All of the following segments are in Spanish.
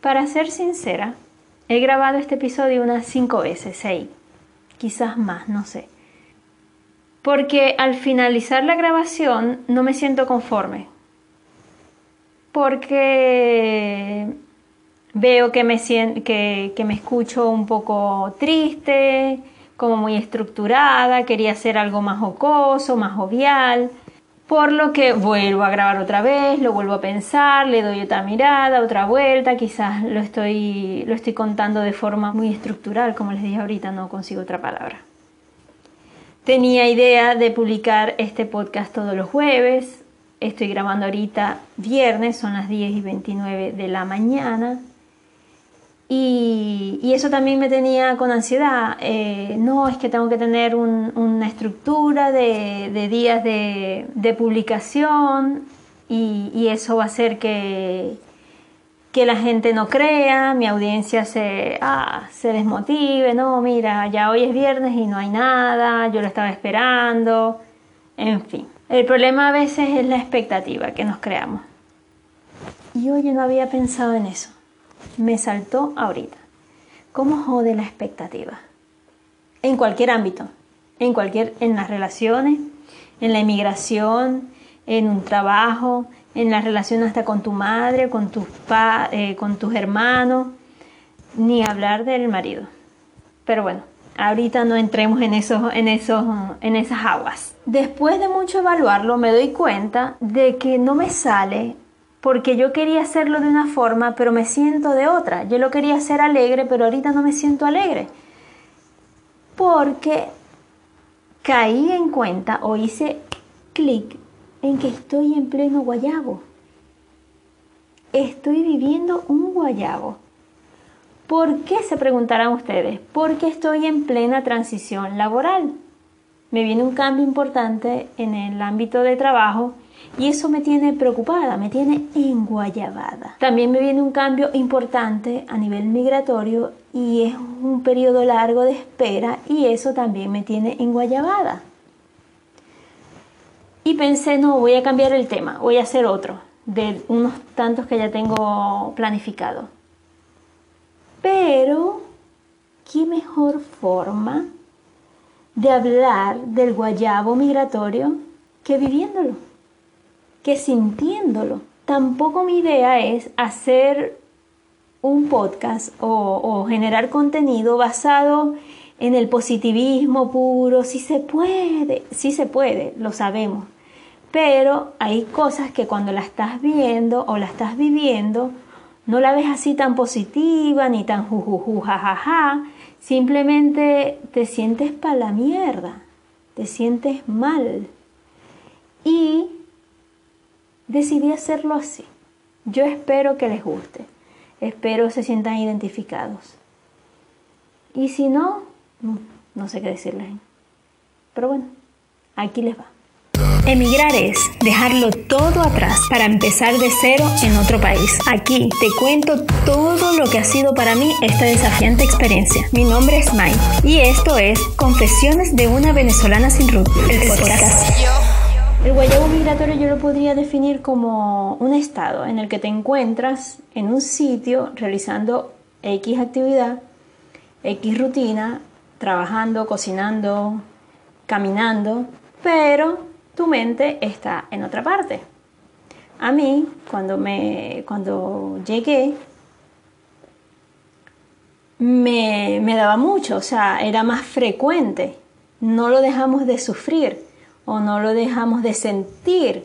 Para ser sincera, he grabado este episodio unas cinco veces, seis, quizás más, no sé. Porque al finalizar la grabación no me siento conforme. Porque veo que me, que, que me escucho un poco triste, como muy estructurada, quería hacer algo más jocoso, más jovial, por lo que vuelvo a grabar otra vez, lo vuelvo a pensar, le doy otra mirada, otra vuelta, quizás lo estoy, lo estoy contando de forma muy estructural, como les dije ahorita, no consigo otra palabra. Tenía idea de publicar este podcast todos los jueves, estoy grabando ahorita viernes, son las 10 y 29 de la mañana, y, eso también me tenía con ansiedad. Eh, no, es que tengo que tener una estructura de, días de, publicación y, eso va a hacer que, que la gente no crea, mi audiencia se, ah, se desmotive. No, mira, ya hoy es viernes y no hay nada, yo lo estaba esperando. En fin, el problema a veces es la expectativa que nos creamos. Y oye, no había pensado en eso me saltó ahorita. ¿Cómo jode la expectativa? En cualquier ámbito, en cualquier, en las relaciones, en la inmigración, en un trabajo, en la relación hasta con tu madre, con tus, eh, con tus hermanos, ni hablar del marido. Pero bueno, ahorita no entremos en, esos, en, esos, en esas aguas. Después de mucho evaluarlo, me doy cuenta de que no me sale porque yo quería hacerlo de una forma, pero me siento de otra. Yo lo quería hacer alegre, pero ahorita no me siento alegre. Porque caí en cuenta o hice clic en que estoy en pleno guayabo. Estoy viviendo un guayabo. ¿Por qué se preguntarán ustedes? Porque estoy en plena transición laboral. Me viene un cambio importante en el ámbito de trabajo y eso me tiene preocupada, me tiene enguayabada. También me viene un cambio importante a nivel migratorio y es un periodo largo de espera y eso también me tiene enguayabada. Y pensé, no, voy a cambiar el tema, voy a hacer otro de unos tantos que ya tengo planificado. Pero, ¿qué mejor forma de hablar del guayabo migratorio que viviéndolo? Que sintiéndolo. Tampoco mi idea es hacer un podcast o, generar contenido basado en el positivismo puro, si se puede, si se puede, lo sabemos. Pero hay cosas que cuando la estás viendo o la estás viviendo, no la ves así tan positiva ni tan jujuju, jajaja. Simplemente te sientes para la mierda, te sientes mal. Y decidí hacerlo así. Yo espero que les guste, espero se sientan identificados. Y si no, no, sé qué decirles. Pero bueno, aquí les va. Emigrar es dejarlo todo atrás para empezar de cero en otro país. Aquí te cuento todo lo que ha sido para mí esta desafiante experiencia. Mi nombre es Mike y esto es Confesiones de una venezolana sin root, el podcast. El guayabo migratorio yo lo podría definir como un estado en el que te encuentras en un sitio realizando X actividad, X rutina, trabajando, cocinando, caminando, pero tu mente está en otra parte. A mí, cuando, me, cuando llegué, me, me daba mucho, o sea, era más frecuente. No lo dejamos de sufrir o no lo dejamos de sentir.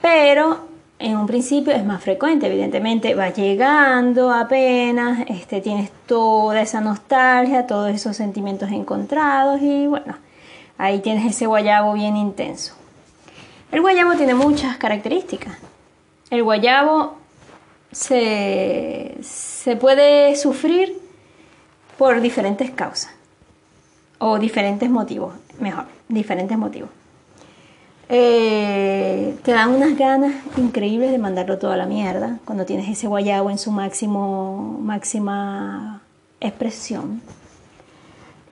Pero en un principio es más frecuente, evidentemente va llegando apenas, este, tienes toda esa nostalgia, todos esos sentimientos encontrados y bueno, ahí tienes ese guayabo bien intenso. El guayabo tiene muchas características. El guayabo se, se puede sufrir por diferentes causas o diferentes motivos, mejor diferentes motivos. Eh, te dan unas ganas increíbles de mandarlo toda la mierda cuando tienes ese guayabo en su máximo, máxima expresión.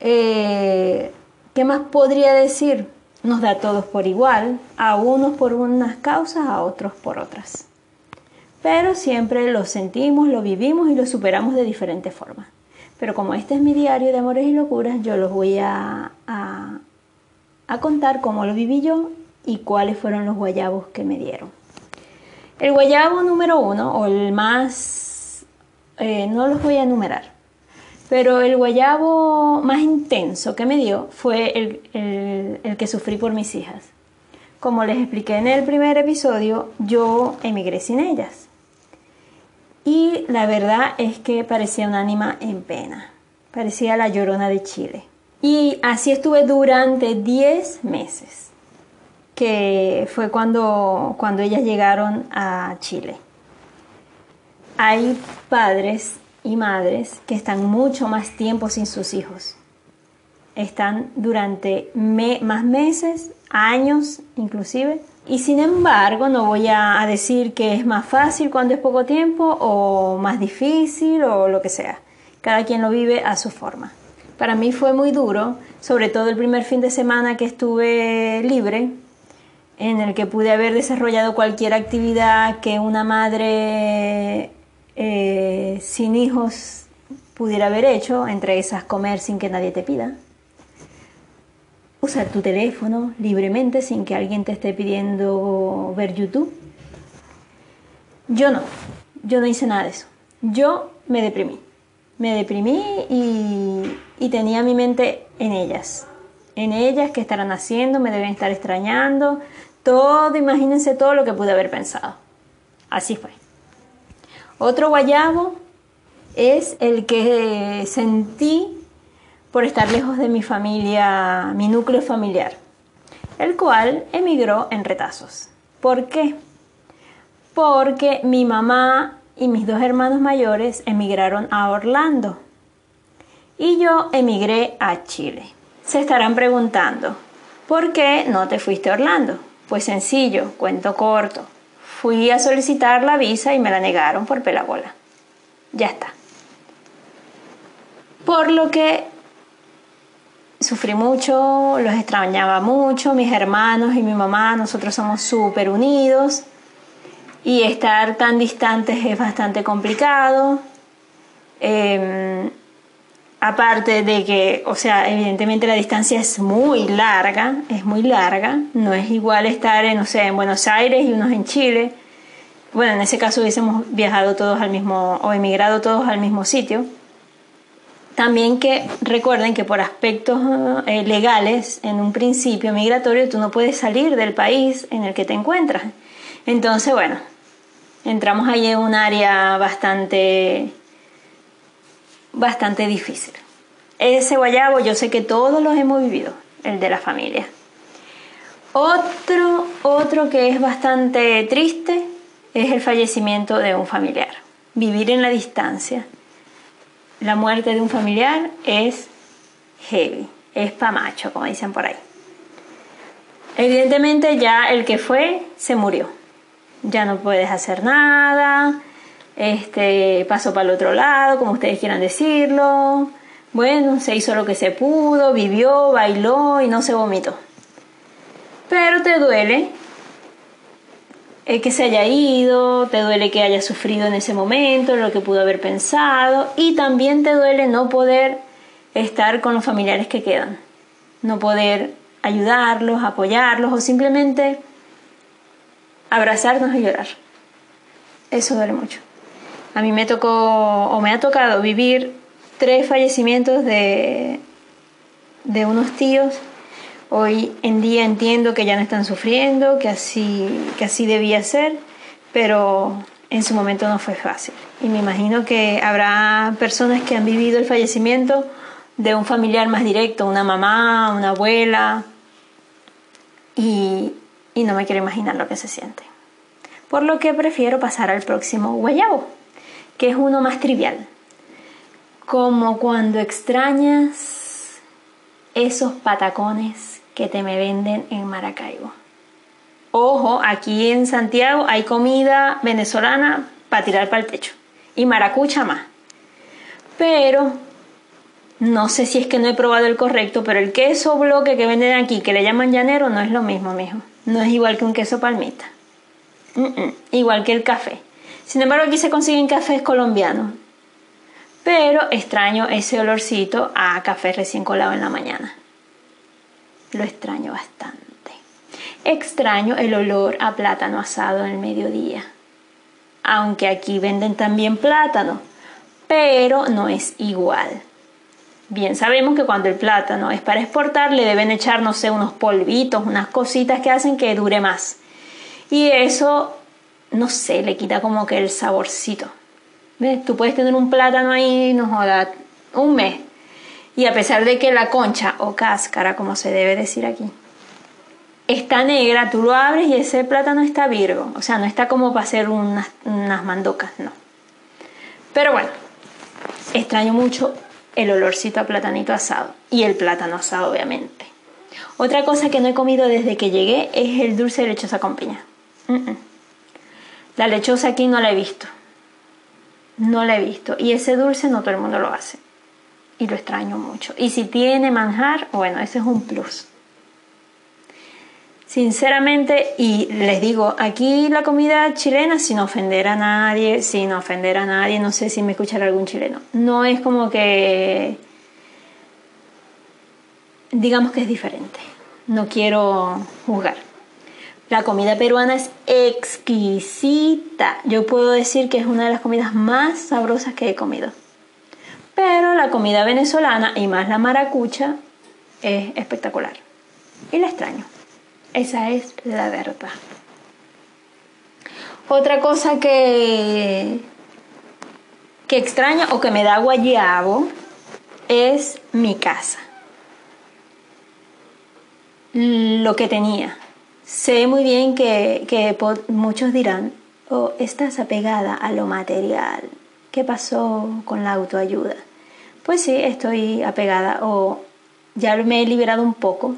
Eh, ¿Qué más podría decir? Nos da a todos por igual, a unos por unas causas, a otros por otras. pero siempre lo sentimos, lo vivimos y lo superamos de diferentes formas. Pero como este es mi diario de amores y locuras, yo los voy a, a, contar cómo lo viví yo y cuáles fueron los guayabos que me dieron. El guayabo número uno, o el más, eh, no los voy a enumerar, pero el guayabo más intenso que me dio fue el, el que sufrí por mis hijas. Como les expliqué en el primer episodio, yo emigré sin ellas. Y la verdad es que parecía un ánima en pena. Parecía la llorona de Chile. Y así estuve durante 10 meses, que fue cuando, cuando ellas llegaron a Chile. Hay padres y madres que están mucho más tiempo sin sus hijos. Están durante más meses, años inclusive, y sin embargo, no voy a, decir que es más fácil cuando es poco tiempo o más difícil o lo que sea. Cada quien lo vive a su forma. Para mí fue muy duro, sobre todo el primer fin de semana que estuve libre, en el que pude haber desarrollado cualquier actividad que una madre eh, sin hijos pudiera haber hecho, entre esas comer sin que nadie te pida usar tu teléfono libremente sin que alguien te esté pidiendo ver YouTube. Yo no, yo no hice nada de eso. Yo me deprimí. Me deprimí y, tenía mi mente en ellas. En ellas que estarán haciendo, me deben estar extrañando. Todo, imagínense todo lo que pude haber pensado. Así fue. Otro guayabo es el que sentí por estar lejos de mi familia, mi núcleo familiar, el cual emigró en retazos. ¿Por qué? Porque mi mamá y mis dos hermanos mayores emigraron a Orlando y yo emigré a Chile. Se estarán preguntando, ¿por qué no te fuiste a Orlando? Pues sencillo, cuento corto. Fui a solicitar la visa y me la negaron por pelabola. Ya está. Por lo que sufrí mucho, los extrañaba mucho, mis hermanos y mi mamá, nosotros somos súper unidos y estar tan distantes es bastante complicado. Em, aparte de que, o sea, evidentemente la distancia es muy larga, es muy larga, no es igual estar, en, no sé, en Buenos Aires y unos en Chile. Bueno, en ese caso hubiésemos viajado todos al mismo, o emigrado todos al mismo sitio también que recuerden que por aspectos eh, legales, en un principio migratorio, tú no puedes salir del país en el que te encuentras. Entonces, bueno, entramos ahí en un área bastante, bastante difícil. Ese guayabo yo sé que todos los hemos vivido, el de la familia. Otro, otro que es bastante triste es el fallecimiento de un familiar. Vivir en la distancia la muerte de un familiar es heavy, es pamacho, como dicen por ahí. Evidentemente ya el que fue se murió. Ya no puedes hacer nada. Este pasó para el otro lado, como ustedes quieran decirlo. Bueno, se hizo lo que se pudo, vivió, bailó y no se vomitó. Pero te duele eh, que se haya ido, te duele que haya sufrido en ese momento, lo que pudo haber pensado y también te duele no poder estar con los familiares que quedan, no poder ayudarlos, apoyarlos o simplemente abrazarnos y llorar. Eso duele mucho. A mí me tocó o me ha tocado vivir tres fallecimientos de, de unos tíos Hoy en día entiendo que ya no están sufriendo, que así, que así debía ser, pero en su momento no fue fácil. Y me imagino que habrá personas que han vivido el fallecimiento de un familiar más directo, una mamá, una abuela, y, y no me quiero imaginar lo que se siente. Por lo que prefiero pasar al próximo guayabo, que es uno más trivial. Como cuando extrañas esos patacones que te me venden en Maracaibo. Ojo, aquí en Santiago hay comida venezolana para tirar para el techo y maracucha más. Pero no sé si es que no he probado el correcto, pero el queso bloque que venden aquí, que le llaman llanero, no es lo mismo, mijo. No es igual que un queso palmita. Igual que el café. Sin embargo, aquí se consiguen cafés colombianos. Pero extraño ese olorcito a café recién colado en la mañana. Lo extraño bastante. Extraño el olor a plátano asado en el mediodía. Aunque aquí venden también plátano, pero no es igual. Bien, sabemos que cuando el plátano es para exportar le deben echar, no sé, unos polvitos, unas cositas que hacen que dure más. Y eso, no sé, le quita como que el saborcito. ¿Ves? Tú puedes tener un plátano ahí, no joda, un mes. Y a pesar de que la concha o cáscara, como se debe decir aquí, está negra, tú lo abres y ese plátano está virgo. O sea, no está como para hacer unas, unas mandocas, no. Pero bueno, extraño mucho el olorcito a platanito asado y el plátano asado, obviamente. Otra cosa que no he comido desde que llegué es el dulce de lechosa con piña. La lechosa aquí no la he visto. No la he visto. Y ese dulce no todo el mundo lo hace. Y lo extraño mucho. Y si tiene manjar, bueno, ese es un plus. Sinceramente, y les digo, aquí la comida chilena, sin ofender a nadie, sin ofender a nadie, no sé si me escuchará algún chileno, no es como que, digamos que es diferente, no quiero juzgar. La comida peruana es exquisita, yo puedo decir que es una de las comidas más sabrosas que he comido. Pero la comida venezolana y más la maracucha es espectacular y la extraño. Esa es la verdad. Otra cosa que, que extraño o que me da guayabo es mi casa. Lo que tenía. Sé muy bien que, que muchos dirán, oh, estás apegada a lo material. ¿Qué pasó con la autoayuda? Pues sí, estoy apegada o ya me he liberado un poco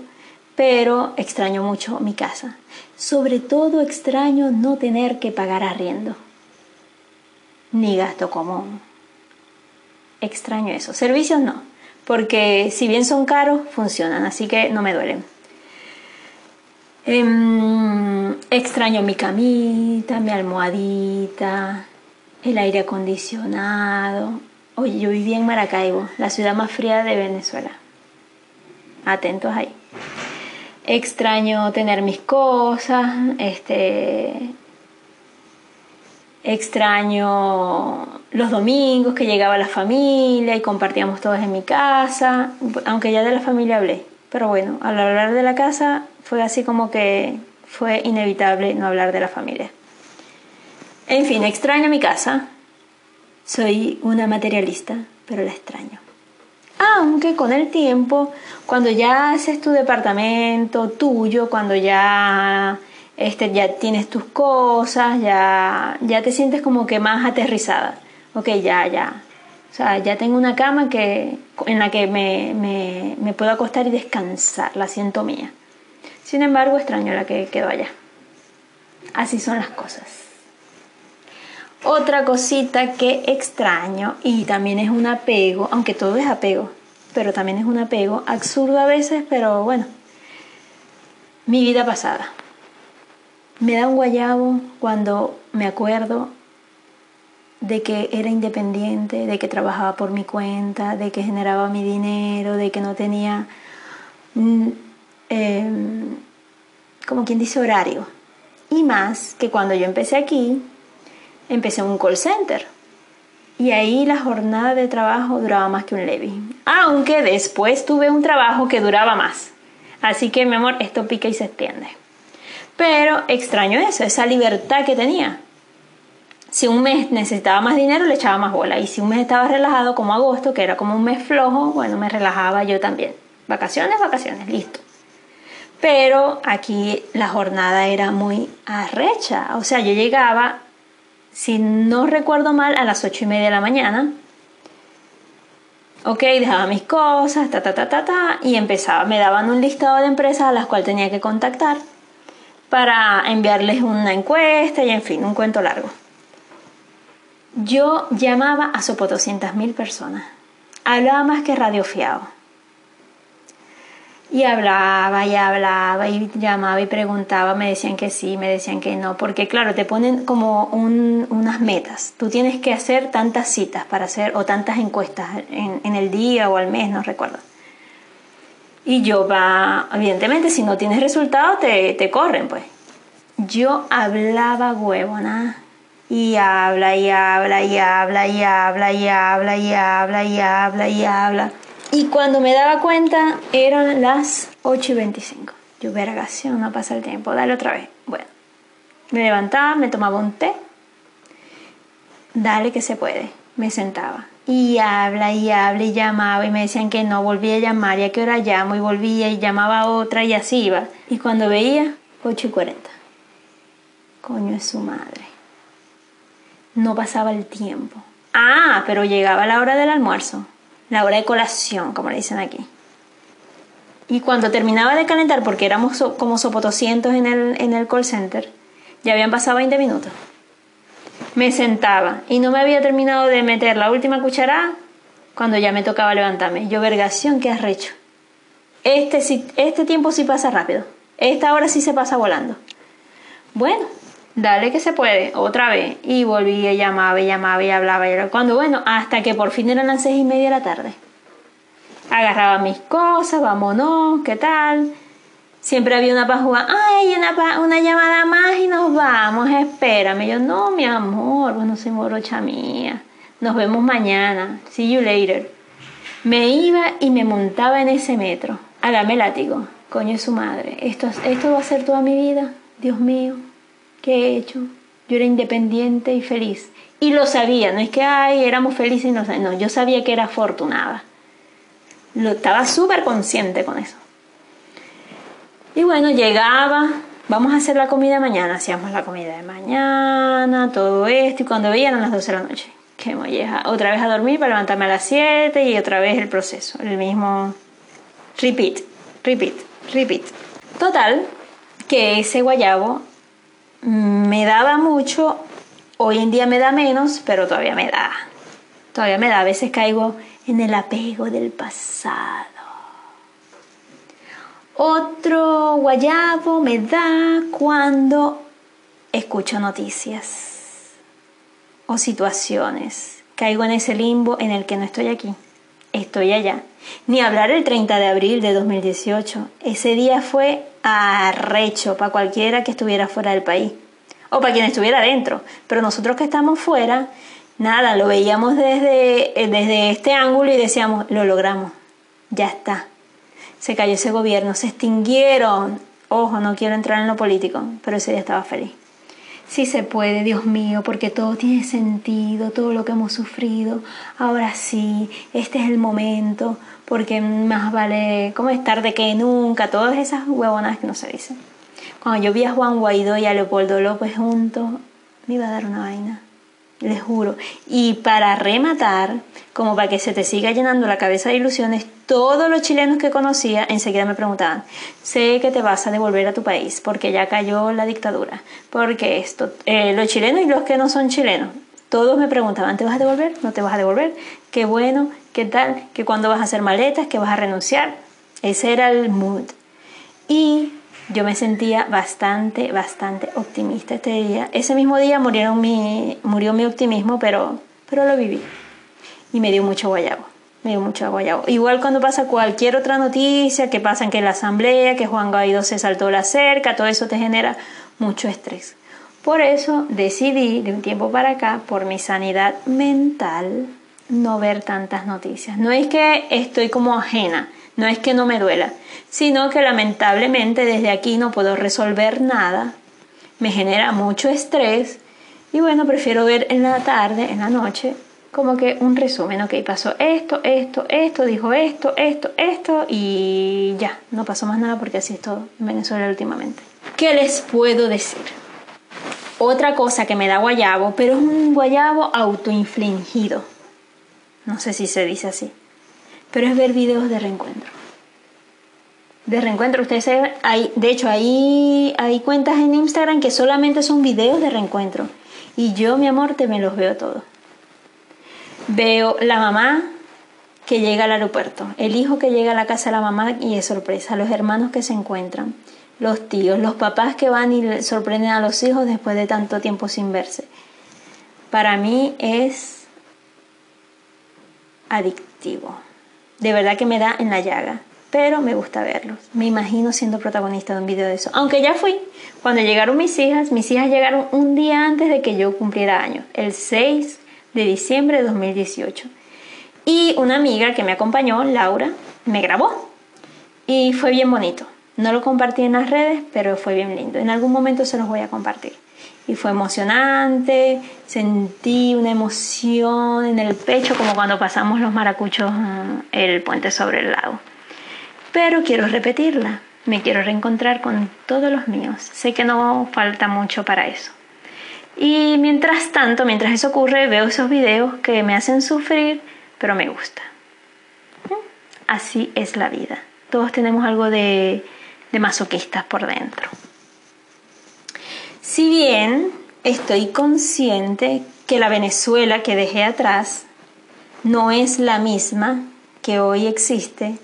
pero extraño mucho mi casa. Sobre todo extraño no tener que pagar arriendo, ni gasto común. Extraño eso. Servicios no, porque si bien son caros, funcionan, así que no me duelen. Em, extraño mi camita, mi almohadita, el aire acondicionado. Oye, yo viví en Maracaibo, la ciudad más fría de Venezuela. Atentos ahí extraño tener mis cosas, este, extraño los domingos que llegaba la familia y compartíamos todos en mi casa, aunque ya de la familia hablé, pero bueno, al hablar de la casa fue así como que fue inevitable no hablar de la familia. En fin, extraño mi casa, soy una materialista, pero la extraño. Aunque con el tiempo, cuando ya haces tu departamento tuyo, cuando ya, este, ya tienes tus cosas, ya, ya te sientes como que más aterrizada. Ok, ya, ya. O sea, ya tengo una cama que, en la que me, me, me puedo acostar y descansar, la siento mía. Sin embargo, extraño la que quedó allá. Así son las cosas. Otra cosita que extraño y también es un apego, aunque todo es apego, pero también es un apego, absurdo a veces, pero bueno, mi vida pasada. Me da un guayabo cuando me acuerdo de que era independiente, de que trabajaba por mi cuenta, de que generaba mi dinero, de que no tenía, mm, em, como quien dice, horario. Y más que cuando yo empecé aquí, empecé un call center. Y ahí la jornada de trabajo duraba más que un levy. Aunque después tuve un trabajo que duraba más. Así que, mi amor, esto pica y se extiende. Pero extraño eso, esa libertad que tenía. Si un mes necesitaba más dinero, le echaba más bola. Y si un mes estaba relajado, como agosto, que era como un mes flojo, bueno, me relajaba yo también. Vacaciones, vacaciones, listo. Pero aquí la jornada era muy arrecha. O sea, yo llegaba si no recuerdo mal, a las ocho y media de la mañana. Ok, dejaba mis cosas, ta, ta, ta, ta, ta, y empezaba. Me daban un listado de empresas a las cuales tenía que contactar para enviarles una encuesta y, en fin, un cuento largo. Yo llamaba a mil personas. Hablaba más que radio fiado. Y hablaba y hablaba y llamaba y preguntaba, me decían que sí, me decían que no, porque claro, te ponen como unas metas. Tú tienes que hacer tantas citas para hacer o tantas encuestas en, el día o al mes, no recuerdo. Y yo va, evidentemente, si no tienes resultados, te, te corren, pues. Yo hablaba huevona y habla y habla y habla y habla y habla y habla y habla y habla. Cuando me daba cuenta eran las 8 y 25. Yo, vergación, no pasa el tiempo, dale otra vez. Bueno, me levantaba, me tomaba un té, dale que se puede. Me sentaba y habla y habla y llamaba y me decían que no, volvía a llamar y a qué hora llamo y volvía y llamaba a otra y así iba. Y cuando veía, 8 y 40. Coño es su madre. No pasaba el tiempo. Ah, pero llegaba la hora del almuerzo la hora de colación, como le dicen aquí. Y cuando terminaba de calentar, porque éramos como sopotoscientos en el, en el call center, ya habían pasado 20 minutos. Me sentaba y no me había terminado de meter la última cucharada cuando ya me tocaba levantarme. Yo, vergación, qué arrecho. Este, este tiempo sí pasa rápido. Esta hora sí se pasa volando. Bueno, dale que se puede, otra vez. Y volví y llamaba y llamaba y hablaba. Y cuando, bueno, hasta que por fin eran las seis y media de la tarde. Agarraba mis cosas, vámonos, ¿qué tal? Siempre había una pajúa, ay, una, una llamada más y nos vamos, espérame. Yo, no, mi amor, bueno, soy morocha mía. Nos vemos mañana. See you later. Me iba y me montaba en ese metro. Hágame látigo. Coño es su madre. Esto, esto va a ser toda mi vida. Dios mío. ¿Qué he hecho? Yo era independiente y feliz. Y lo sabía, no es que, ay, éramos felices y no, no yo sabía que era afortunada. Lo, estaba súper consciente con eso. Y bueno, llegaba, vamos a hacer la comida mañana, hacíamos la comida de mañana, todo esto, y cuando veían a las 12 de la noche, qué molleja, otra vez a dormir para levantarme a las 7 y otra vez el proceso, el mismo repeat, repeat, repeat. Total, que ese guayabo me daba mucho, hoy en día me da menos, pero todavía me da. Todavía me da, a veces caigo en el apego del pasado. Otro guayabo me da cuando escucho noticias o situaciones. Caigo en ese limbo en el que no estoy aquí, estoy allá. Ni hablar el 30 de abril de 2018. Ese día fue arrecho para cualquiera que estuviera fuera del país o para quien estuviera dentro. Pero nosotros que estamos fuera, nada, lo veíamos desde, eh, desde este ángulo y decíamos, lo logramos, ya está. Se cayó ese gobierno, se extinguieron. Ojo, no quiero entrar en lo político, pero ese día estaba feliz. Sí se puede, Dios mío, porque todo tiene sentido, todo lo que hemos sufrido. Ahora sí, este es el momento, porque más vale como es tarde que nunca, todas esas huevonas que no se dicen. Cuando yo vi a Juan Guaidó y a Leopoldo López juntos, me iba a dar una vaina, les juro. Y para rematar, como para que se te siga llenando la cabeza de ilusiones, todos los chilenos que conocía enseguida me preguntaban, sé que te vas a devolver a tu país porque ya cayó la dictadura, porque esto, eh, los chilenos y los que no son chilenos, todos me preguntaban, ¿te vas a devolver? ¿No te vas a devolver? Qué bueno, qué tal, que cuando vas a hacer maletas, que vas a renunciar. Ese era el mood. Y yo me sentía bastante, bastante optimista este día. Ese mismo día murió mi optimismo, pero, pero lo viví. Y me dio mucho guayabo. Me dio mucho guayabo. Igual cuando pasa cualquier otra noticia, que pasa que la asamblea, que Juan Guaidó se saltó la cerca, todo eso te genera mucho estrés. Por eso decidí de un tiempo para acá, por mi sanidad mental, no ver tantas noticias. No es que estoy como ajena, no es que no me duela, sino que lamentablemente desde aquí no puedo resolver nada, me genera mucho estrés y bueno, prefiero ver en la tarde, en la noche, como que un resumen, ok, pasó esto, esto, esto, dijo esto, esto, esto y ya, no pasó más nada porque así es todo en Venezuela últimamente. ¿Qué les puedo decir? Otra cosa que me da guayabo, pero es un guayabo autoinfligido. No sé si se dice así pero es ver videos de reencuentro. De reencuentro, ustedes hay, de hecho hay, hay cuentas en Instagram que solamente son videos de reencuentro. Y yo, mi amor, te me los veo todos. Veo la mamá que llega al aeropuerto, el hijo que llega a la casa de la mamá y es sorpresa, los hermanos que se encuentran, los tíos, los papás que van y sorprenden a los hijos después de tanto tiempo sin verse. Para mí es adictivo. De verdad que me da en la llaga, pero me gusta verlos. Me imagino siendo protagonista de un video de eso. Aunque ya fui, cuando llegaron mis hijas, mis hijas llegaron un día antes de que yo cumpliera años, el 6 de diciembre de 2018. Y una amiga que me acompañó, Laura, me grabó. Y fue bien bonito. No lo compartí en las redes, pero fue bien lindo. En algún momento se los voy a compartir. Y fue emocionante, sentí una emoción en el pecho como cuando pasamos los maracuchos mm, el puente sobre el lago. Pero quiero repetirla, me quiero reencontrar con todos los míos. Sé que no falta mucho para eso. Y mientras tanto, mientras eso ocurre, veo esos videos que me hacen sufrir pero me gusta. Así es la vida. Todos tenemos algo de, de masoquistas por dentro. Si bien estoy consciente que la Venezuela que dejé atrás no es la misma que hoy existe,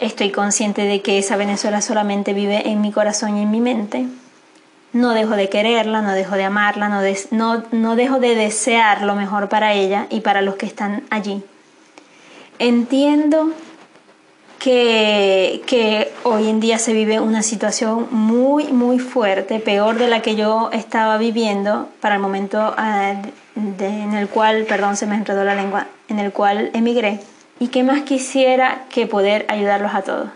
estoy consciente de que esa Venezuela solamente vive en mi corazón y en mi mente. No dejo de quererla, no dejo de amarla, no, no, no dejo de desear lo mejor para ella y para los que están allí. Entiendo que, que, hoy en día se vive una situación muy, muy fuerte, peor de la que yo estaba viviendo para el momento ah, en el cual, perdón, se me enredó la lengua, en el cual emigré. Y que más quisiera que poder ayudarlos a todos.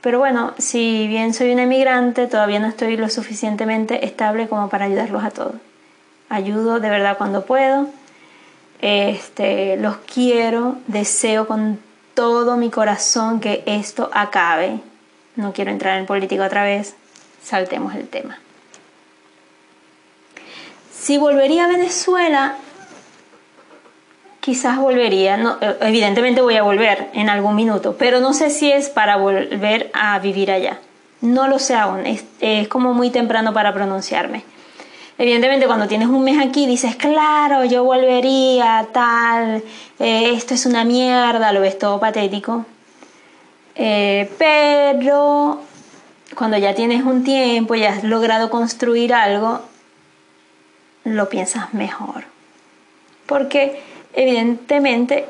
Pero bueno, si bien soy una emigrante, todavía no estoy lo suficientemente estable como para ayudarlos a todos. Ayudo de verdad cuando puedo. Este, los quiero, deseo con todo mi corazón que esto acabe. No quiero entrar en política otra vez. Saltemos el tema. Si volvería a Venezuela, quizás volvería, eh, evidentemente voy a volver en algún minuto, pero no sé si es para volver a vivir allá. No lo sé aún, es, como muy temprano para pronunciarme. Evidentemente cuando tienes un mes aquí dices, claro, yo volvería, tal, eh, esto es una mierda, lo ves todo patético. Eh, pero cuando ya tienes un tiempo y has logrado construir algo, lo piensas mejor. Porque evidentemente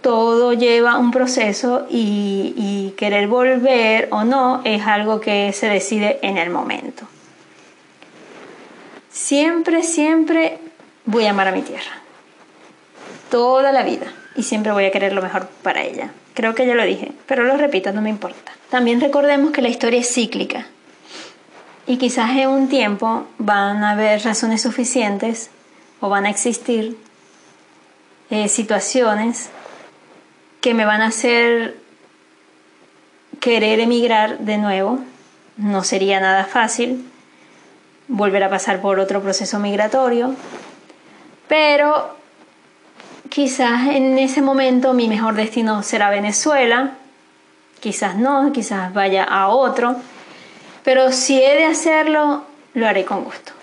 todo lleva un proceso y, querer volver o no es algo que se decide en el momento. Siempre, siempre voy a amar a mi tierra. Toda la vida. Y siempre voy a querer lo mejor para ella. Creo que ya lo dije, pero lo repito, no me importa. También recordemos que la historia es cíclica. Y quizás en un tiempo van a haber razones suficientes o van a existir eh, situaciones que me van a hacer querer emigrar de nuevo. No sería nada fácil volver a pasar por otro proceso migratorio, pero quizás en ese momento mi mejor destino será Venezuela, quizás no, quizás vaya a otro, pero si he de hacerlo, lo haré con gusto.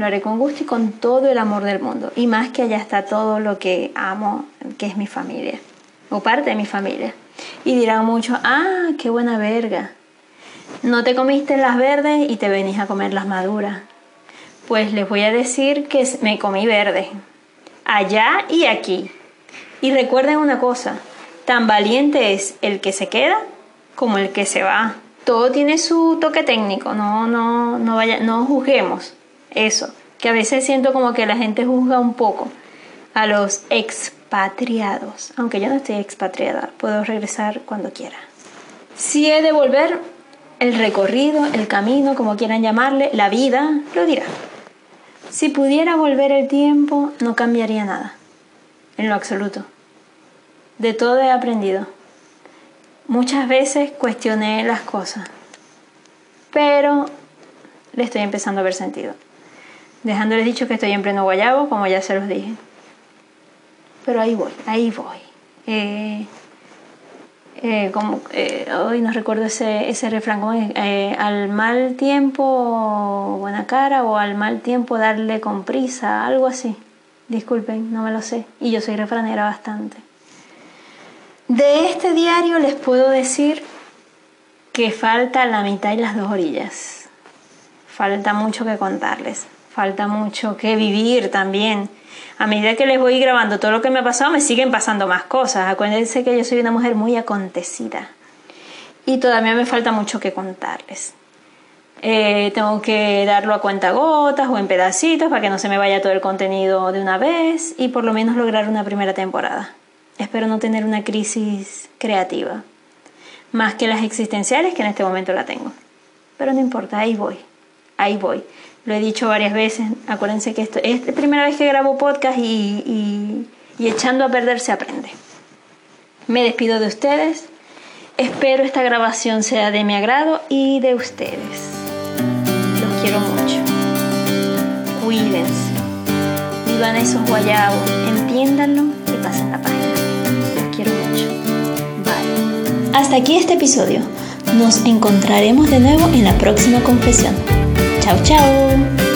Lo haré con gusto y con todo el amor del mundo. Y más que allá está todo lo que amo, que es mi familia. O parte de mi familia. Y dirán mucho, ah, qué buena verga. No te comiste las verdes y te venís a comer las maduras. Pues les voy a decir que me comí verde. Allá y aquí. Y recuerden una cosa, tan valiente es el que se queda como el que se va. Todo tiene su toque técnico, no, no, no, vaya, no juzguemos eso, que a veces siento como que la gente juzga un poco a los expatriados, aunque yo no estoy expatriada, puedo regresar cuando quiera. Si he de volver, el recorrido, el camino, como quieran llamarle, la vida, lo dirá. Si pudiera volver el tiempo, no cambiaría nada, en lo absoluto. De todo he aprendido. Muchas veces cuestioné las cosas, pero le estoy empezando a ver sentido dejándoles dicho que estoy en pleno guayabo, como ya se los dije. Pero ahí voy, ahí voy. Eh, eh, como, eh, hoy no recuerdo ese, ese refrán, como al mal tiempo buena cara o al mal tiempo darle con prisa, algo así. Disculpen, no me lo sé. Y yo soy refranera bastante. De este diario les puedo decir que falta la mitad y las dos orillas. Falta mucho que contarles, falta mucho que vivir también. A medida que les voy grabando todo lo que me ha pasado, me siguen pasando más cosas. Acuérdense que yo soy una mujer muy acontecida y todavía me falta mucho que contarles. Eh, tengo que darlo a cuenta gotas o en pedacitos para que no se me vaya todo el contenido de una vez y por lo menos lograr una primera temporada. Espero no tener una crisis creativa más que las existenciales que en este momento la tengo. Pero no importa, ahí voy, ahí voy. Lo he dicho varias veces, acuérdense que esto es la primera vez que grabo podcast y, y echando a perder se aprende. Me despido de ustedes, espero esta grabación sea de mi agrado y de ustedes. Los quiero mucho. Cuídense, vivan esos guayabos, entiéndanlo y pasen la página. Hasta aquí este episodio. Nos encontraremos de nuevo en la próxima confesión. Ciao, ciao!